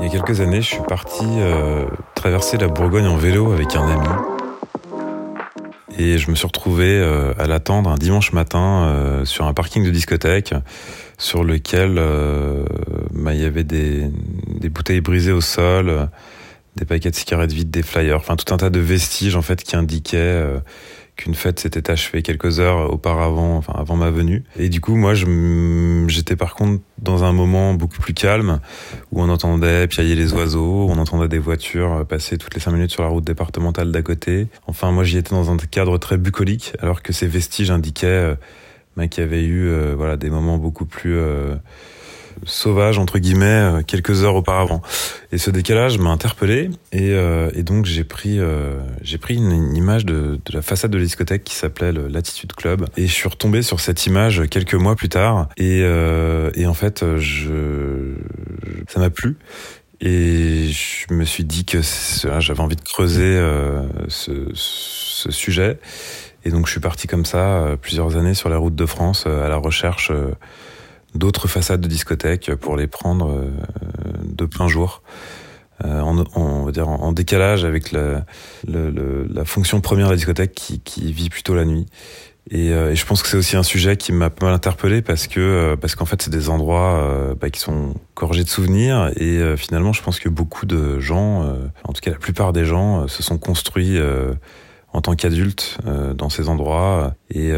Il y a quelques années, je suis parti euh, traverser la Bourgogne en vélo avec un ami. Et je me suis retrouvé euh, à l'attendre un dimanche matin euh, sur un parking de discothèque sur lequel bah, il y avait des, bouteilles brisées au sol, des paquets de cigarettes vides, des flyers, enfin tout un tas de vestiges en fait qui indiquaient qu'une fête s'était achevée quelques heures auparavant, enfin avant ma venue. Et du coup, moi, j'étais par contre dans un moment beaucoup plus calme où on entendait piailler les oiseaux, on entendait des voitures passer toutes les cinq minutes sur la route départementale d'à côté. Enfin, moi, j'y étais dans un cadre très bucolique, alors que ces vestiges indiquaient euh, bah, qu'il y avait eu euh, voilà des moments beaucoup plus euh, sauvage entre guillemets euh, quelques heures auparavant. Et ce décalage m'a interpellé et, euh, donc j'ai pris euh, j'ai pris une, image de, la façade de la discothèque qui s'appelait le Latitude Club et je suis retombé sur cette image quelques mois plus tard et, en fait ça m'a plu et je me suis dit que j'avais envie de creuser ce, sujet et donc je suis parti comme ça plusieurs années sur la route de France à la recherche d'autres façades de discothèques pour les prendre euh, de plein jour. Euh, en, on va dire en, décalage avec la, la, fonction première de la discothèque qui, qui vit plutôt la nuit. Et, euh, et je pense que c'est aussi un sujet qui m'a pas mal interpellé parce que parce qu'en fait c'est des endroits bah, qui sont gorgés de souvenirs et finalement je pense que beaucoup de gens, en tout cas la plupart des gens, se sont construits en tant qu'adultes dans ces endroits et,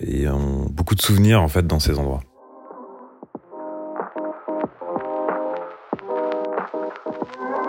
et ont beaucoup de souvenirs en fait dans ces endroits. Thank you.